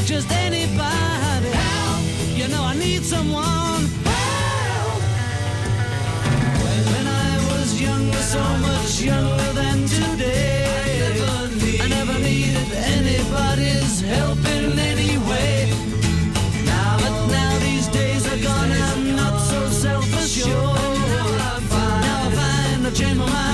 not just anybody. Help! You know I need someone. Help! When, when I was younger, so much younger than today, I never, I never needed anybody's help in any way. Now, but now these days are gone, I'm not so self-assured. Now I find I've changed my mind.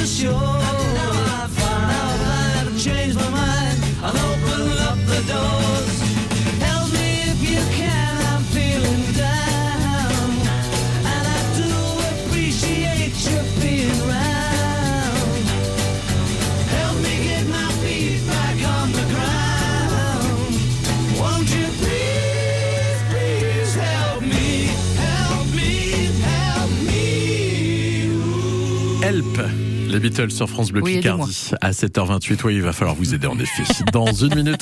Self-assured. Now I find now I've changed my mind. I'll open up the doors. Help me if you can, I'm feeling down, and I do appreciate you being round. Help me get my feet back on the ground. Won't you please, please help me, help me, help me. Help les Beatles sur France Bleu Oui. Picardie à 7h28. Oui, il va falloir vous aider en effet. Dans une minute.